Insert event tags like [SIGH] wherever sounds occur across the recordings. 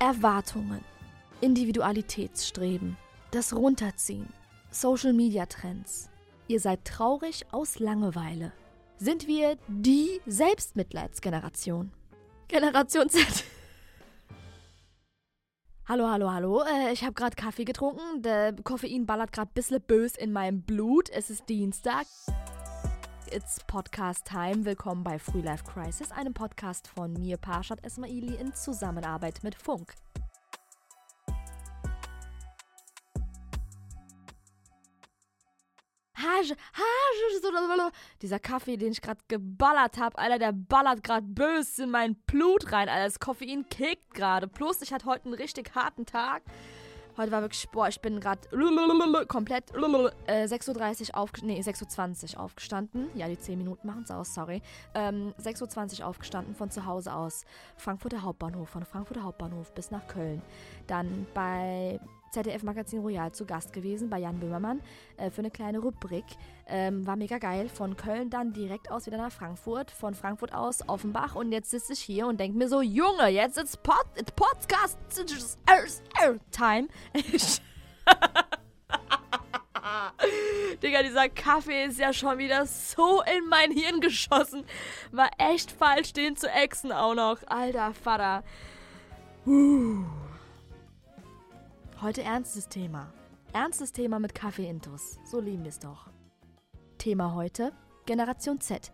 Erwartungen, Individualitätsstreben, das Runterziehen, Social-Media-Trends. Ihr seid traurig aus Langeweile. Sind wir die Selbstmitleidsgeneration? Generation Z. Hallo, hallo, hallo. Äh, ich habe gerade Kaffee getrunken. Der Koffein ballert gerade ein bisschen bös in meinem Blut. Es ist Dienstag. It's Podcast Time. Willkommen bei Free Life Crisis, einem Podcast von mir, Parshad Esmaili, in Zusammenarbeit mit Funk. Dieser Kaffee, den ich gerade geballert habe, Alter, der ballert gerade bös in mein Blut rein, Alter. Das Koffein kickt gerade. Plus, ich hatte heute einen richtig harten Tag. Heute war wirklich, boah, ich bin gerade komplett äh, 6.30 Uhr auf, nee, 6.20 Uhr aufgestanden. Ja, die 10 Minuten machen es aus, sorry. Ähm, 6.20 Uhr aufgestanden von zu Hause aus. Frankfurter Hauptbahnhof, von Frankfurter Hauptbahnhof bis nach Köln. Dann bei ZDF Magazin Royal zu Gast gewesen bei Jan Böhmermann äh, für eine kleine Rubrik. Ähm, war mega geil. Von Köln dann direkt aus wieder nach Frankfurt. Von Frankfurt aus Offenbach. Und jetzt sitze ich hier und denke mir so, Junge, jetzt ist Pod it's Podcast Time. [LAUGHS] Digga, dieser Kaffee ist ja schon wieder so in mein Hirn geschossen. War echt falsch, den zu exen auch noch. Alter Vater. Uh. Heute ernstes Thema. Ernstes Thema mit Kaffee-Intus. So lieben wir es doch. Thema heute: Generation Z.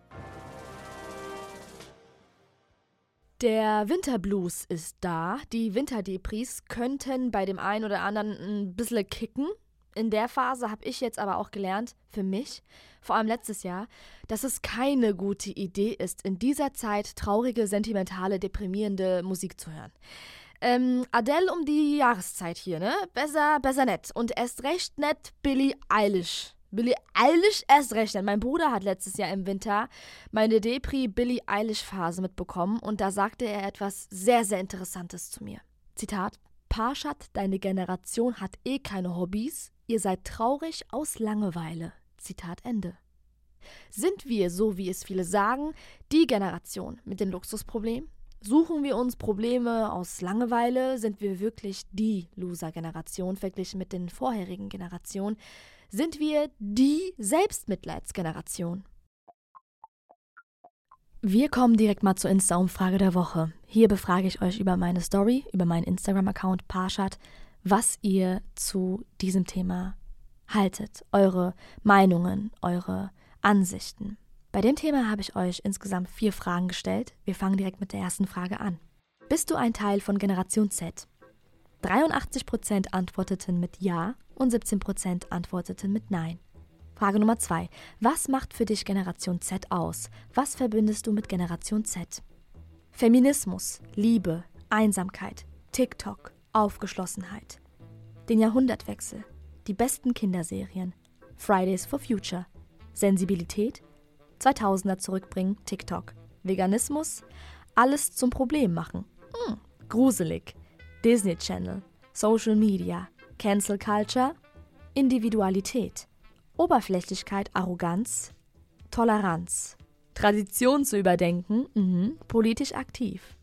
Der Winterblues ist da. Die Winterdepris könnten bei dem einen oder anderen ein bisschen kicken. In der Phase habe ich jetzt aber auch gelernt, für mich, vor allem letztes Jahr, dass es keine gute Idee ist, in dieser Zeit traurige, sentimentale, deprimierende Musik zu hören. Ähm, Adele um die Jahreszeit hier, ne? Besser, besser nett. Und erst recht nett Billie Eilish. Billie Eilish erst recht nett. Mein Bruder hat letztes Jahr im Winter meine Depri Billie Eilish Phase mitbekommen und da sagte er etwas sehr, sehr Interessantes zu mir. Zitat: Parshad, deine Generation hat eh keine Hobbys. Ihr seid traurig aus Langeweile. Zitat Ende. Sind wir, so wie es viele sagen, die Generation mit den Luxusproblemen? Suchen wir uns Probleme aus Langeweile? Sind wir wirklich die Loser-Generation verglichen mit den vorherigen Generationen? Sind wir die Selbstmitleidsgeneration? Wir kommen direkt mal zur Insta-Umfrage der Woche. Hier befrage ich euch über meine Story, über meinen Instagram-Account Parshad, was ihr zu diesem Thema haltet, eure Meinungen, eure Ansichten. Bei dem Thema habe ich euch insgesamt vier Fragen gestellt. Wir fangen direkt mit der ersten Frage an. Bist du ein Teil von Generation Z? 83% antworteten mit Ja und 17% antworteten mit Nein. Frage Nummer 2. Was macht für dich Generation Z aus? Was verbindest du mit Generation Z? Feminismus, Liebe, Einsamkeit, TikTok, Aufgeschlossenheit. Den Jahrhundertwechsel, die besten Kinderserien, Fridays for Future, Sensibilität, 2000er zurückbringen, TikTok. Veganismus, alles zum Problem machen. Hm, gruselig. Disney Channel, Social Media, Cancel Culture, Individualität, Oberflächlichkeit, Arroganz, Toleranz, Tradition zu überdenken, mh, politisch aktiv.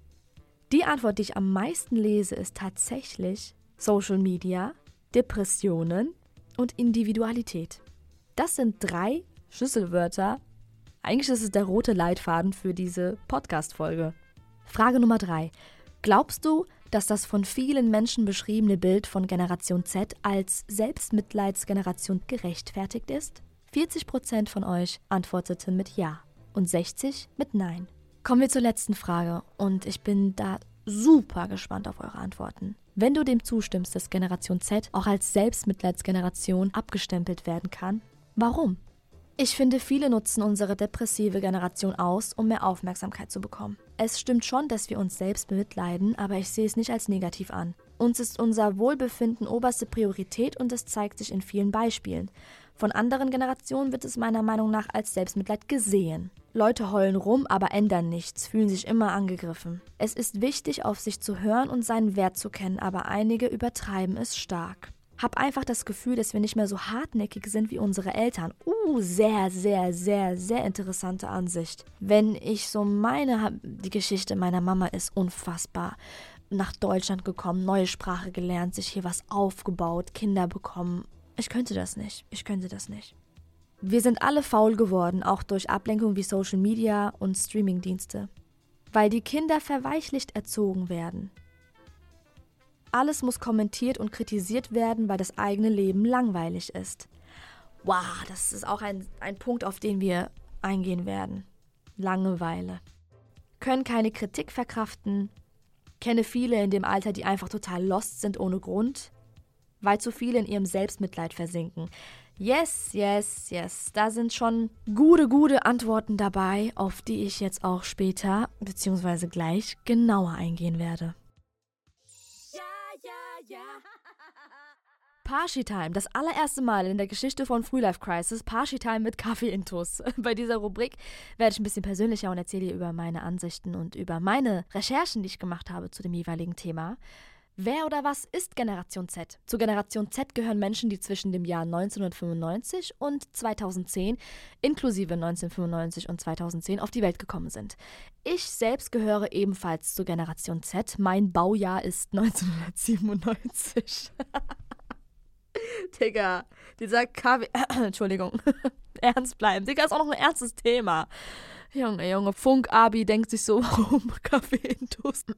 Die Antwort, die ich am meisten lese, ist tatsächlich Social Media, Depressionen und Individualität. Das sind drei Schlüsselwörter, eigentlich ist es der rote Leitfaden für diese Podcast-Folge. Frage Nummer drei. Glaubst du, dass das von vielen Menschen beschriebene Bild von Generation Z als Selbstmitleidsgeneration gerechtfertigt ist? 40% von euch antworteten mit Ja und 60 mit Nein. Kommen wir zur letzten Frage und ich bin da super gespannt auf eure Antworten. Wenn du dem zustimmst, dass Generation Z auch als Selbstmitleidsgeneration abgestempelt werden kann, warum? Ich finde, viele nutzen unsere depressive Generation aus, um mehr Aufmerksamkeit zu bekommen. Es stimmt schon, dass wir uns selbst bemitleiden, aber ich sehe es nicht als negativ an. Uns ist unser Wohlbefinden oberste Priorität und es zeigt sich in vielen Beispielen. Von anderen Generationen wird es meiner Meinung nach als Selbstmitleid gesehen. Leute heulen rum, aber ändern nichts, fühlen sich immer angegriffen. Es ist wichtig, auf sich zu hören und seinen Wert zu kennen, aber einige übertreiben es stark habe einfach das Gefühl, dass wir nicht mehr so hartnäckig sind wie unsere Eltern. Uh, sehr, sehr, sehr, sehr interessante Ansicht. Wenn ich so meine, die Geschichte meiner Mama ist unfassbar. nach Deutschland gekommen, neue Sprache gelernt, sich hier was aufgebaut, Kinder bekommen. Ich könnte das nicht. Ich könnte das nicht. Wir sind alle faul geworden, auch durch Ablenkung wie Social Media und Streamingdienste. Weil die Kinder verweichlicht erzogen werden. Alles muss kommentiert und kritisiert werden, weil das eigene Leben langweilig ist. Wow, das ist auch ein, ein Punkt, auf den wir eingehen werden. Langeweile. Können keine Kritik verkraften. Kenne viele in dem Alter, die einfach total lost sind ohne Grund. Weil zu viele in ihrem Selbstmitleid versinken. Yes, yes, yes. Da sind schon gute, gute Antworten dabei, auf die ich jetzt auch später bzw. gleich genauer eingehen werde. [LAUGHS] Parshi Time, das allererste Mal in der Geschichte von Free Life Crisis, Parshi Time mit Kaffee-Intos. [LAUGHS] Bei dieser Rubrik werde ich ein bisschen persönlicher und erzähle über meine Ansichten und über meine Recherchen, die ich gemacht habe zu dem jeweiligen Thema. Wer oder was ist Generation Z? Zu Generation Z gehören Menschen, die zwischen dem Jahr 1995 und 2010, inklusive 1995 und 2010, auf die Welt gekommen sind. Ich selbst gehöre ebenfalls zu Generation Z. Mein Baujahr ist [LAUGHS] 1997. [LAUGHS] Digga, dieser KW. [COUGHS] Entschuldigung. [LAUGHS] Ernst bleiben. Digga, ist auch noch ein ernstes Thema. Junge, Junge, Funk-Abi denkt sich so, warum Kaffee in Toast?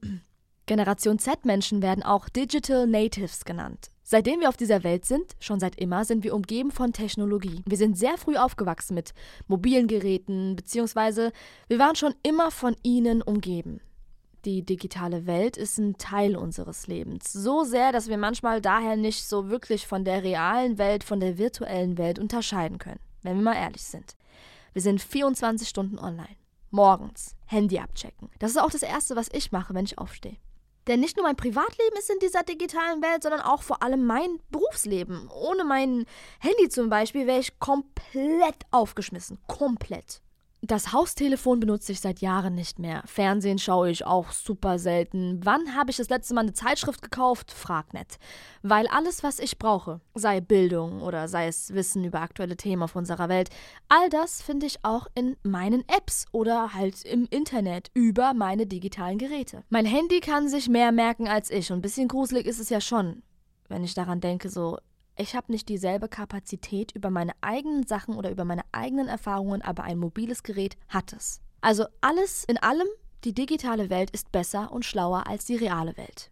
Generation Z-Menschen werden auch Digital Natives genannt. Seitdem wir auf dieser Welt sind, schon seit immer, sind wir umgeben von Technologie. Wir sind sehr früh aufgewachsen mit mobilen Geräten, beziehungsweise wir waren schon immer von ihnen umgeben. Die digitale Welt ist ein Teil unseres Lebens. So sehr, dass wir manchmal daher nicht so wirklich von der realen Welt, von der virtuellen Welt unterscheiden können, wenn wir mal ehrlich sind. Wir sind 24 Stunden online. Morgens Handy abchecken. Das ist auch das Erste, was ich mache, wenn ich aufstehe. Denn nicht nur mein Privatleben ist in dieser digitalen Welt, sondern auch vor allem mein Berufsleben. Ohne mein Handy zum Beispiel wäre ich komplett aufgeschmissen. Komplett. Das Haustelefon benutze ich seit Jahren nicht mehr. Fernsehen schaue ich auch super selten. Wann habe ich das letzte Mal eine Zeitschrift gekauft? Frag nicht. Weil alles, was ich brauche, sei Bildung oder sei es Wissen über aktuelle Themen auf unserer Welt, all das finde ich auch in meinen Apps oder halt im Internet über meine digitalen Geräte. Mein Handy kann sich mehr merken als ich und ein bisschen gruselig ist es ja schon, wenn ich daran denke, so ich habe nicht dieselbe Kapazität über meine eigenen Sachen oder über meine eigenen Erfahrungen, aber ein mobiles Gerät hat es. Also alles in allem, die digitale Welt ist besser und schlauer als die reale Welt.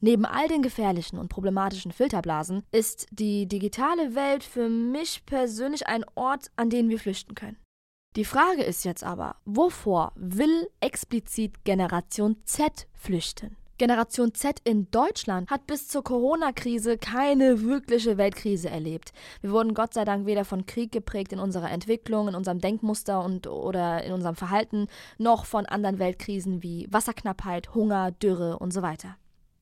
Neben all den gefährlichen und problematischen Filterblasen ist die digitale Welt für mich persönlich ein Ort, an den wir flüchten können. Die Frage ist jetzt aber, wovor will explizit Generation Z flüchten? Generation Z in Deutschland hat bis zur Corona-Krise keine wirkliche Weltkrise erlebt. Wir wurden Gott sei Dank weder von Krieg geprägt in unserer Entwicklung, in unserem Denkmuster und oder in unserem Verhalten, noch von anderen Weltkrisen wie Wasserknappheit, Hunger, Dürre und so weiter.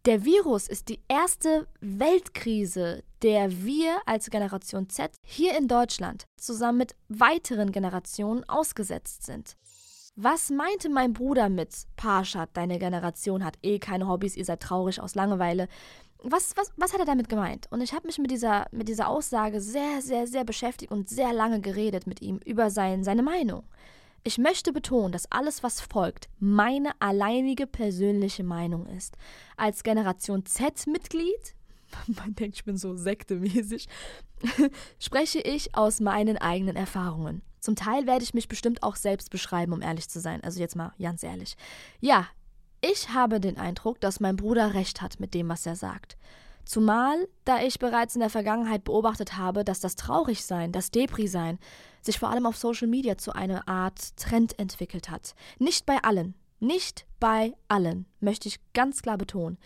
Der Virus ist die erste Weltkrise, der wir als Generation Z hier in Deutschland zusammen mit weiteren Generationen ausgesetzt sind. Was meinte mein Bruder mit Parshad, deine Generation hat eh keine Hobbys, ihr seid traurig aus Langeweile? Was, was, was hat er damit gemeint? Und ich habe mich mit dieser, mit dieser Aussage sehr, sehr, sehr beschäftigt und sehr lange geredet mit ihm über sein, seine Meinung. Ich möchte betonen, dass alles, was folgt, meine alleinige persönliche Meinung ist. Als Generation Z-Mitglied, [LAUGHS] man denkt, ich bin so sektemäßig, [LAUGHS] spreche ich aus meinen eigenen Erfahrungen. Zum Teil werde ich mich bestimmt auch selbst beschreiben, um ehrlich zu sein. Also jetzt mal ganz ehrlich. Ja, ich habe den Eindruck, dass mein Bruder recht hat mit dem, was er sagt. Zumal, da ich bereits in der Vergangenheit beobachtet habe, dass das Traurigsein, das Depri-Sein sich vor allem auf Social Media zu einer Art Trend entwickelt hat. Nicht bei allen, nicht bei allen, möchte ich ganz klar betonen.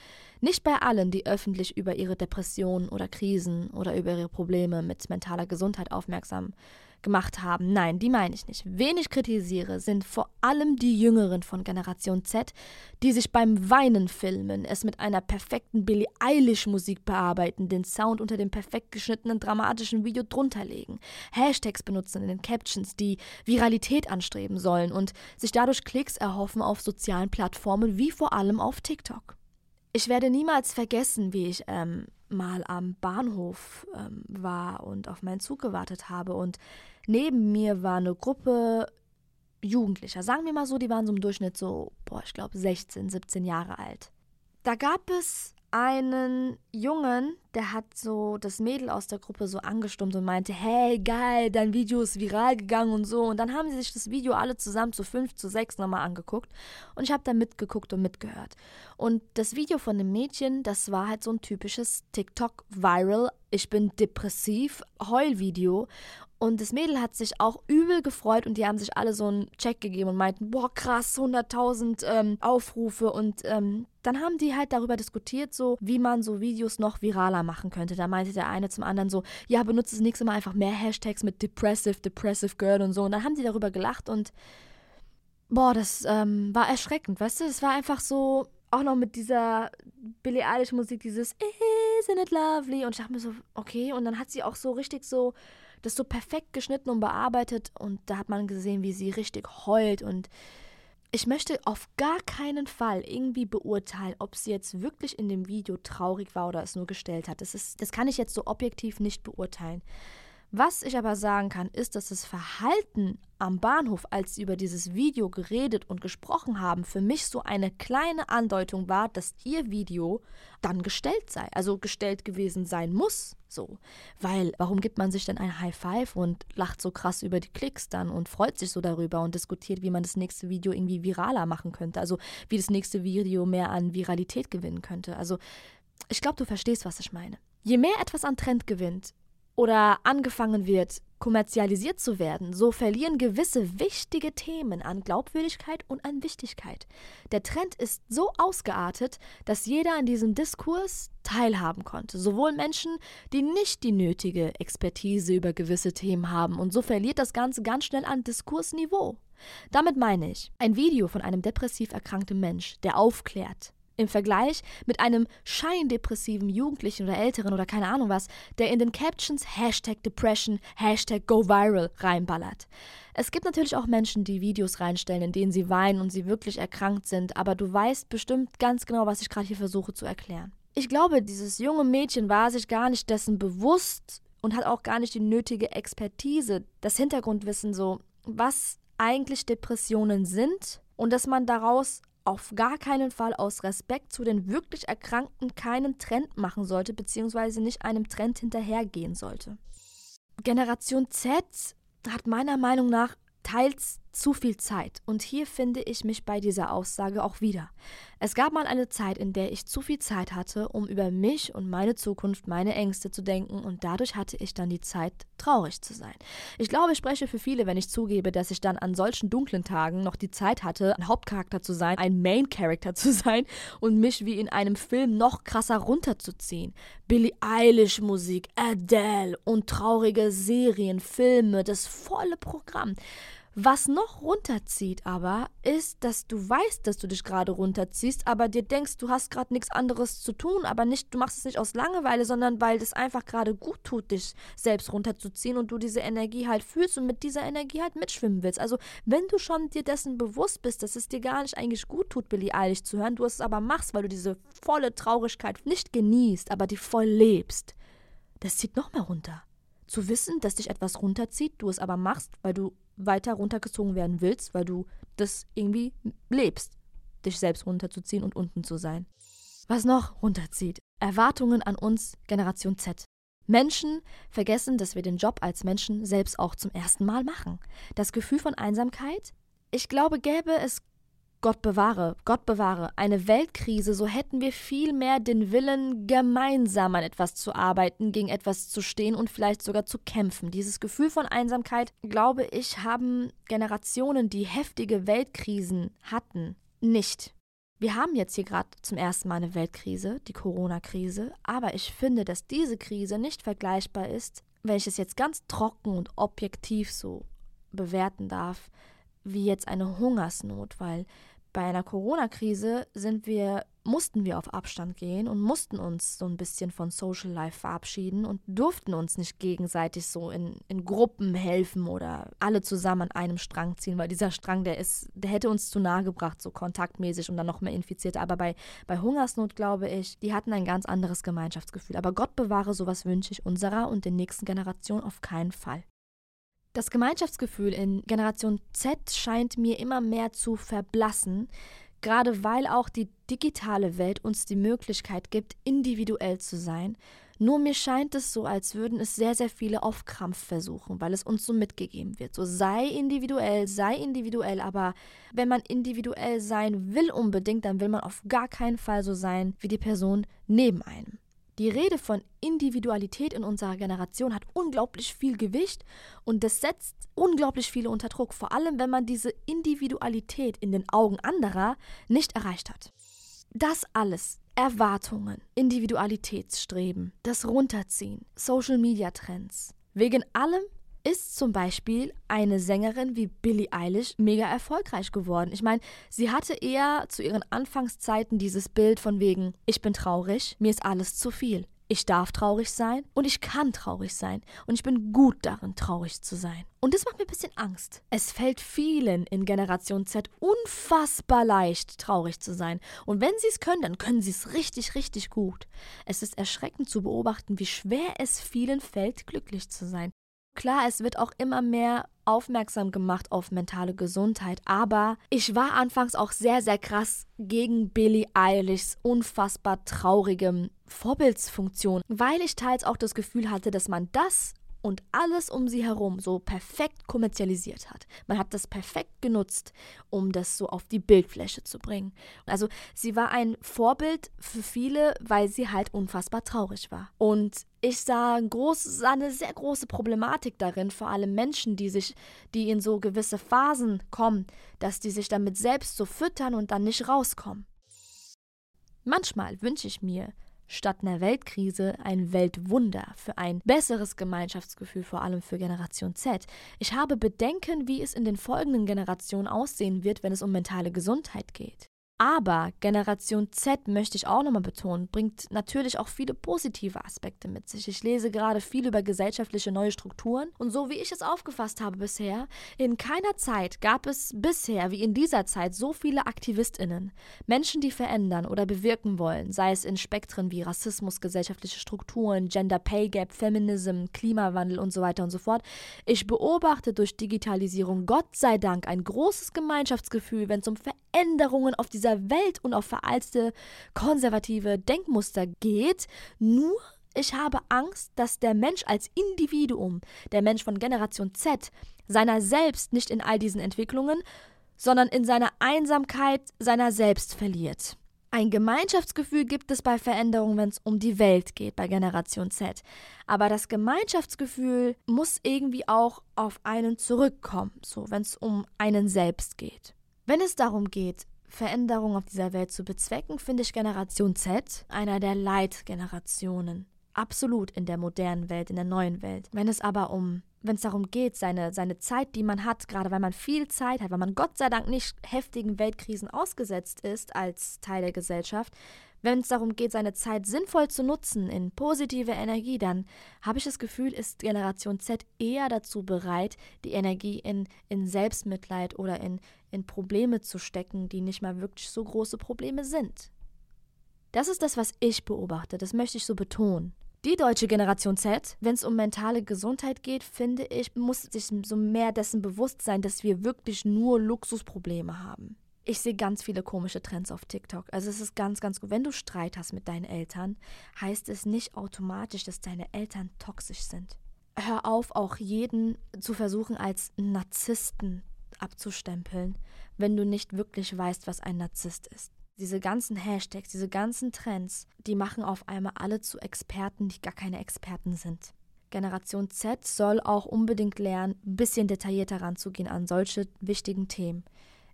Nicht bei allen, die öffentlich über ihre Depressionen oder Krisen oder über ihre Probleme mit mentaler Gesundheit aufmerksam gemacht haben. Nein, die meine ich nicht. Wen ich kritisiere, sind vor allem die Jüngeren von Generation Z, die sich beim Weinen filmen, es mit einer perfekten Billie Eilish Musik bearbeiten, den Sound unter dem perfekt geschnittenen dramatischen Video drunterlegen, Hashtags benutzen in den Captions, die Viralität anstreben sollen und sich dadurch Klicks erhoffen auf sozialen Plattformen wie vor allem auf TikTok. Ich werde niemals vergessen, wie ich ähm, mal am Bahnhof ähm, war und auf meinen Zug gewartet habe und neben mir war eine Gruppe Jugendlicher. Sagen wir mal so, die waren so im Durchschnitt so, boah, ich glaube 16, 17 Jahre alt. Da gab es einen Jungen, der hat so das Mädel aus der Gruppe so angestummt und meinte, hey, geil, dein Video ist viral gegangen und so. Und dann haben sie sich das Video alle zusammen zu fünf, zu sechs nochmal angeguckt. Und ich habe da mitgeguckt und mitgehört. Und das Video von dem Mädchen, das war halt so ein typisches TikTok-Viral, ich bin depressiv, Heulvideo. Und das Mädel hat sich auch übel gefreut und die haben sich alle so einen Check gegeben und meinten, boah, krass, 100.000 ähm, Aufrufe. Und ähm, dann haben die halt darüber diskutiert, so wie man so Videos noch viraler machen könnte. Da meinte der eine zum anderen so, ja, benutze das nächste Mal einfach mehr Hashtags mit Depressive, Depressive Girl und so. Und dann haben die darüber gelacht und boah, das ähm, war erschreckend, weißt du? Es war einfach so, auch noch mit dieser Billie Eilish Musik, dieses Isn't it lovely? Und ich dachte mir so, okay. Und dann hat sie auch so richtig so das so perfekt geschnitten und bearbeitet und da hat man gesehen, wie sie richtig heult und ich möchte auf gar keinen Fall irgendwie beurteilen, ob sie jetzt wirklich in dem Video traurig war oder es nur gestellt hat. Das, ist, das kann ich jetzt so objektiv nicht beurteilen. Was ich aber sagen kann, ist, dass das Verhalten am Bahnhof, als sie über dieses Video geredet und gesprochen haben, für mich so eine kleine Andeutung war, dass ihr Video dann gestellt sei, also gestellt gewesen sein muss, so. Weil, warum gibt man sich denn ein High Five und lacht so krass über die Klicks dann und freut sich so darüber und diskutiert, wie man das nächste Video irgendwie viraler machen könnte, also wie das nächste Video mehr an Viralität gewinnen könnte. Also, ich glaube, du verstehst, was ich meine. Je mehr etwas an Trend gewinnt, oder angefangen wird, kommerzialisiert zu werden, so verlieren gewisse wichtige Themen an Glaubwürdigkeit und an Wichtigkeit. Der Trend ist so ausgeartet, dass jeder an diesem Diskurs teilhaben konnte, sowohl Menschen, die nicht die nötige Expertise über gewisse Themen haben, und so verliert das Ganze ganz schnell an Diskursniveau. Damit meine ich, ein Video von einem depressiv erkrankten Mensch, der aufklärt, im Vergleich mit einem scheindepressiven Jugendlichen oder Älteren oder keine Ahnung was, der in den Captions Hashtag Depression, Hashtag Go Viral reinballert. Es gibt natürlich auch Menschen, die Videos reinstellen, in denen sie weinen und sie wirklich erkrankt sind, aber du weißt bestimmt ganz genau, was ich gerade hier versuche zu erklären. Ich glaube, dieses junge Mädchen war sich gar nicht dessen bewusst und hat auch gar nicht die nötige Expertise, das Hintergrundwissen so, was eigentlich Depressionen sind und dass man daraus auf gar keinen Fall aus Respekt zu den wirklich Erkrankten keinen Trend machen sollte, beziehungsweise nicht einem Trend hinterhergehen sollte. Generation Z hat meiner Meinung nach teils zu viel Zeit. Und hier finde ich mich bei dieser Aussage auch wieder. Es gab mal eine Zeit, in der ich zu viel Zeit hatte, um über mich und meine Zukunft, meine Ängste zu denken und dadurch hatte ich dann die Zeit, traurig zu sein. Ich glaube, ich spreche für viele, wenn ich zugebe, dass ich dann an solchen dunklen Tagen noch die Zeit hatte, ein Hauptcharakter zu sein, ein Main Character zu sein und mich wie in einem Film noch krasser runterzuziehen. Billie Eilish Musik, Adele und traurige Serien, Filme, das volle Programm. Was noch runterzieht aber, ist, dass du weißt, dass du dich gerade runterziehst, aber dir denkst, du hast gerade nichts anderes zu tun, aber nicht, du machst es nicht aus Langeweile, sondern weil es einfach gerade gut tut, dich selbst runterzuziehen und du diese Energie halt fühlst und mit dieser Energie halt mitschwimmen willst. Also, wenn du schon dir dessen bewusst bist, dass es dir gar nicht eigentlich gut tut, Billy Eilig zu hören, du es aber machst, weil du diese volle Traurigkeit nicht genießt, aber die voll lebst, das zieht noch mehr runter. Zu wissen, dass dich etwas runterzieht, du es aber machst, weil du weiter runtergezogen werden willst, weil du das irgendwie lebst, dich selbst runterzuziehen und unten zu sein. Was noch runterzieht? Erwartungen an uns, Generation Z. Menschen vergessen, dass wir den Job als Menschen selbst auch zum ersten Mal machen. Das Gefühl von Einsamkeit? Ich glaube, gäbe es Gott bewahre, Gott bewahre, eine Weltkrise, so hätten wir viel mehr den Willen, gemeinsam an etwas zu arbeiten, gegen etwas zu stehen und vielleicht sogar zu kämpfen. Dieses Gefühl von Einsamkeit, glaube ich, haben Generationen, die heftige Weltkrisen hatten, nicht. Wir haben jetzt hier gerade zum ersten Mal eine Weltkrise, die Corona-Krise, aber ich finde, dass diese Krise nicht vergleichbar ist, wenn ich es jetzt ganz trocken und objektiv so bewerten darf, wie jetzt eine Hungersnot, weil bei einer Corona-Krise sind wir, mussten wir auf Abstand gehen und mussten uns so ein bisschen von Social Life verabschieden und durften uns nicht gegenseitig so in, in Gruppen helfen oder alle zusammen an einem Strang ziehen, weil dieser Strang, der ist, der hätte uns zu nahe gebracht, so kontaktmäßig und dann noch mehr Infizierte. Aber bei, bei Hungersnot, glaube ich, die hatten ein ganz anderes Gemeinschaftsgefühl. Aber Gott bewahre, sowas wünsche ich unserer und den nächsten Generationen auf keinen Fall. Das Gemeinschaftsgefühl in Generation Z scheint mir immer mehr zu verblassen. Gerade weil auch die digitale Welt uns die Möglichkeit gibt, individuell zu sein. Nur mir scheint es so, als würden es sehr, sehr viele auf Krampf versuchen, weil es uns so mitgegeben wird. So sei individuell, sei individuell, aber wenn man individuell sein will unbedingt, dann will man auf gar keinen Fall so sein wie die Person neben einem. Die Rede von Individualität in unserer Generation hat unglaublich viel Gewicht und das setzt unglaublich viele unter Druck, vor allem wenn man diese Individualität in den Augen anderer nicht erreicht hat. Das alles, Erwartungen, Individualitätsstreben, das Runterziehen, Social-Media-Trends, wegen allem ist zum Beispiel eine Sängerin wie Billie Eilish mega erfolgreich geworden. Ich meine, sie hatte eher zu ihren Anfangszeiten dieses Bild von wegen, ich bin traurig, mir ist alles zu viel. Ich darf traurig sein und ich kann traurig sein und ich bin gut darin, traurig zu sein. Und das macht mir ein bisschen Angst. Es fällt vielen in Generation Z unfassbar leicht, traurig zu sein. Und wenn sie es können, dann können sie es richtig, richtig gut. Es ist erschreckend zu beobachten, wie schwer es vielen fällt, glücklich zu sein. Klar, es wird auch immer mehr aufmerksam gemacht auf mentale Gesundheit, aber ich war anfangs auch sehr, sehr krass gegen Billie Eilishs unfassbar traurigem Vorbildsfunktion, weil ich teils auch das Gefühl hatte, dass man das und alles um sie herum so perfekt kommerzialisiert hat. Man hat das perfekt genutzt, um das so auf die Bildfläche zu bringen. Also sie war ein Vorbild für viele, weil sie halt unfassbar traurig war. Und ich sah, ein groß, sah eine sehr große Problematik darin, vor allem Menschen, die sich, die in so gewisse Phasen kommen, dass die sich damit selbst so füttern und dann nicht rauskommen. Manchmal wünsche ich mir, statt einer Weltkrise ein Weltwunder für ein besseres Gemeinschaftsgefühl, vor allem für Generation Z. Ich habe Bedenken, wie es in den folgenden Generationen aussehen wird, wenn es um mentale Gesundheit geht. Aber Generation Z, möchte ich auch nochmal betonen, bringt natürlich auch viele positive Aspekte mit sich. Ich lese gerade viel über gesellschaftliche neue Strukturen und so wie ich es aufgefasst habe bisher, in keiner Zeit gab es bisher wie in dieser Zeit so viele Aktivistinnen, Menschen, die verändern oder bewirken wollen, sei es in Spektren wie Rassismus, gesellschaftliche Strukturen, Gender Pay Gap, Feminism, Klimawandel und so weiter und so fort. Ich beobachte durch Digitalisierung Gott sei Dank ein großes Gemeinschaftsgefühl, wenn es um Veränderungen auf dieser Welt und auf veraltete konservative Denkmuster geht. Nur ich habe Angst, dass der Mensch als Individuum, der Mensch von Generation Z, seiner selbst nicht in all diesen Entwicklungen, sondern in seiner Einsamkeit seiner selbst verliert. Ein Gemeinschaftsgefühl gibt es bei Veränderungen, wenn es um die Welt geht, bei Generation Z. Aber das Gemeinschaftsgefühl muss irgendwie auch auf einen zurückkommen, so wenn es um einen selbst geht. Wenn es darum geht, Veränderung auf dieser Welt zu bezwecken, finde ich Generation Z einer der Leitgenerationen. Absolut in der modernen Welt, in der neuen Welt. Wenn es aber um, wenn es darum geht, seine, seine Zeit, die man hat, gerade weil man viel Zeit hat, weil man Gott sei Dank nicht heftigen Weltkrisen ausgesetzt ist als Teil der Gesellschaft, wenn es darum geht, seine Zeit sinnvoll zu nutzen in positive Energie, dann habe ich das Gefühl, ist Generation Z eher dazu bereit, die Energie in, in Selbstmitleid oder in, in Probleme zu stecken, die nicht mal wirklich so große Probleme sind. Das ist das, was ich beobachte, das möchte ich so betonen. Die deutsche Generation Z, wenn es um mentale Gesundheit geht, finde ich, muss sich so mehr dessen bewusst sein, dass wir wirklich nur Luxusprobleme haben ich sehe ganz viele komische Trends auf TikTok. Also es ist ganz, ganz gut. Wenn du Streit hast mit deinen Eltern, heißt es nicht automatisch, dass deine Eltern toxisch sind. Hör auf, auch jeden zu versuchen, als Narzissten abzustempeln, wenn du nicht wirklich weißt, was ein Narzisst ist. Diese ganzen Hashtags, diese ganzen Trends, die machen auf einmal alle zu Experten, die gar keine Experten sind. Generation Z soll auch unbedingt lernen, ein bisschen detaillierter ranzugehen an solche wichtigen Themen.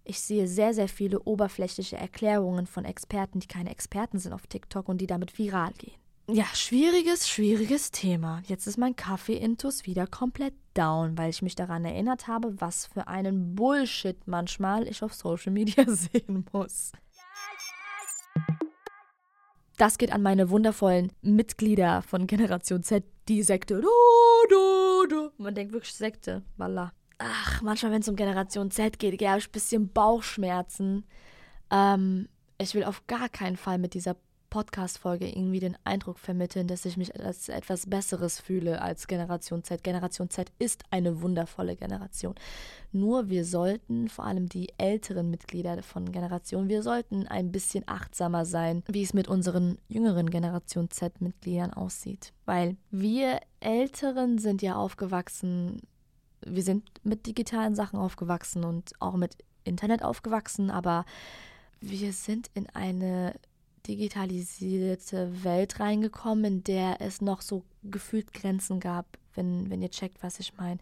Ich sehe sehr, sehr viele oberflächliche Erklärungen von Experten, die keine Experten sind auf TikTok und die damit viral gehen. Ja, schwieriges, schwieriges Thema. Jetzt ist mein Kaffee-Intus wieder komplett down, weil ich mich daran erinnert habe, was für einen Bullshit manchmal ich auf Social Media [LAUGHS] sehen muss. Das geht an meine wundervollen Mitglieder von Generation Z, die Sekte. Du, du, du. Man denkt wirklich Sekte, voila ach, manchmal, wenn es um Generation Z geht, habe ich ein bisschen Bauchschmerzen. Ähm, ich will auf gar keinen Fall mit dieser Podcast-Folge irgendwie den Eindruck vermitteln, dass ich mich als etwas Besseres fühle als Generation Z. Generation Z ist eine wundervolle Generation. Nur wir sollten, vor allem die älteren Mitglieder von Generation, wir sollten ein bisschen achtsamer sein, wie es mit unseren jüngeren Generation Z-Mitgliedern aussieht. Weil wir Älteren sind ja aufgewachsen, wir sind mit digitalen Sachen aufgewachsen und auch mit Internet aufgewachsen, aber wir sind in eine digitalisierte Welt reingekommen, in der es noch so gefühlt Grenzen gab, wenn, wenn ihr checkt, was ich meine.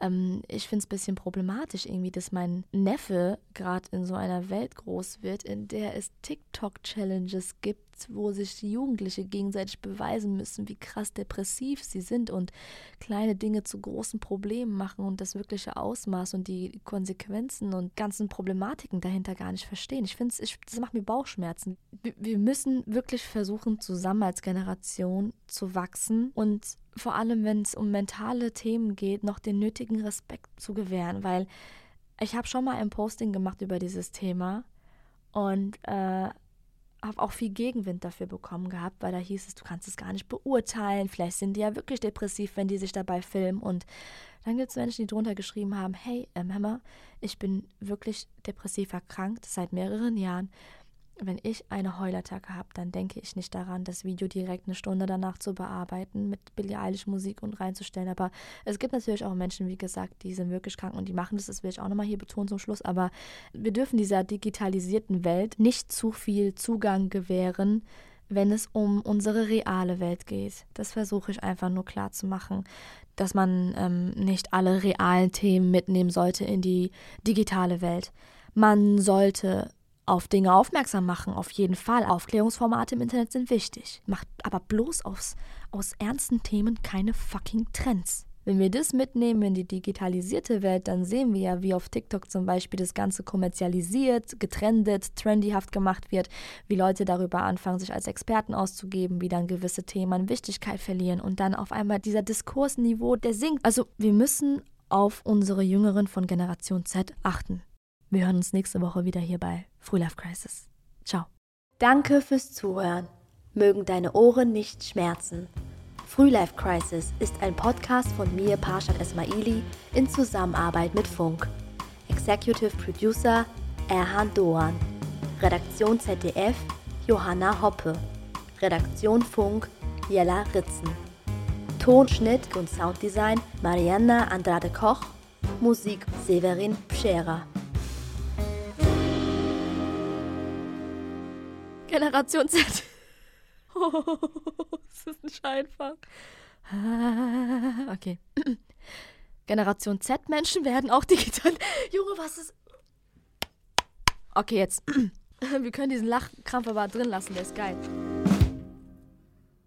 Ähm, ich finde es ein bisschen problematisch irgendwie, dass mein Neffe gerade in so einer Welt groß wird, in der es TikTok-Challenges gibt, wo sich Jugendliche gegenseitig beweisen müssen, wie krass depressiv sie sind und kleine Dinge zu großen Problemen machen und das wirkliche Ausmaß und die Konsequenzen und ganzen Problematiken dahinter gar nicht verstehen. Ich finde es, das macht mir Bauchschmerzen. Wir, wir müssen wirklich versuchen, zusammen als Generation zu wachsen und vor allem, wenn es um mentale Themen geht, noch den nötigen Respekt zu gewähren, weil ich habe schon mal ein Posting gemacht über dieses Thema und äh, habe auch viel Gegenwind dafür bekommen gehabt, weil da hieß es, du kannst es gar nicht beurteilen, vielleicht sind die ja wirklich depressiv, wenn die sich dabei filmen. Und dann gibt es Menschen, die drunter geschrieben haben, hey, ähm, Hammer, ich bin wirklich depressiv erkrankt seit mehreren Jahren wenn ich eine Heulattacke habe, dann denke ich nicht daran, das Video direkt eine Stunde danach zu bearbeiten, mit Billie Eilish Musik und reinzustellen. Aber es gibt natürlich auch Menschen, wie gesagt, die sind wirklich krank und die machen das. Das will ich auch nochmal hier betonen zum Schluss. Aber wir dürfen dieser digitalisierten Welt nicht zu viel Zugang gewähren, wenn es um unsere reale Welt geht. Das versuche ich einfach nur klar zu machen, dass man ähm, nicht alle realen Themen mitnehmen sollte in die digitale Welt. Man sollte auf Dinge aufmerksam machen, auf jeden Fall. Aufklärungsformate im Internet sind wichtig. Macht aber bloß aus, aus ernsten Themen keine fucking Trends. Wenn wir das mitnehmen in die digitalisierte Welt, dann sehen wir ja, wie auf TikTok zum Beispiel das Ganze kommerzialisiert, getrendet, trendyhaft gemacht wird, wie Leute darüber anfangen, sich als Experten auszugeben, wie dann gewisse Themen an Wichtigkeit verlieren und dann auf einmal dieser Diskursniveau, der sinkt. Also wir müssen auf unsere Jüngeren von Generation Z achten. Wir hören uns nächste Woche wieder hier bei Frühlife Crisis. Ciao. Danke fürs Zuhören. Mögen deine Ohren nicht schmerzen. Frühlife Crisis ist ein Podcast von mir, Parshad Esmaili, in Zusammenarbeit mit Funk. Executive Producer Erhan Doan. Redaktion ZDF Johanna Hoppe. Redaktion Funk Jella Ritzen. Tonschnitt und Sounddesign Marianna Andrade Koch. Musik Severin Pschera. Generation Z. [LAUGHS] Oh, das ist nicht einfach. Okay. [CLEARS THROAT] Generation Z-Menschen werden auch digital. [LAUGHS] Junge, was ist. Okay, jetzt. [CLEARS THROAT] Wir können diesen Lachkrampf aber drin lassen, der ist geil.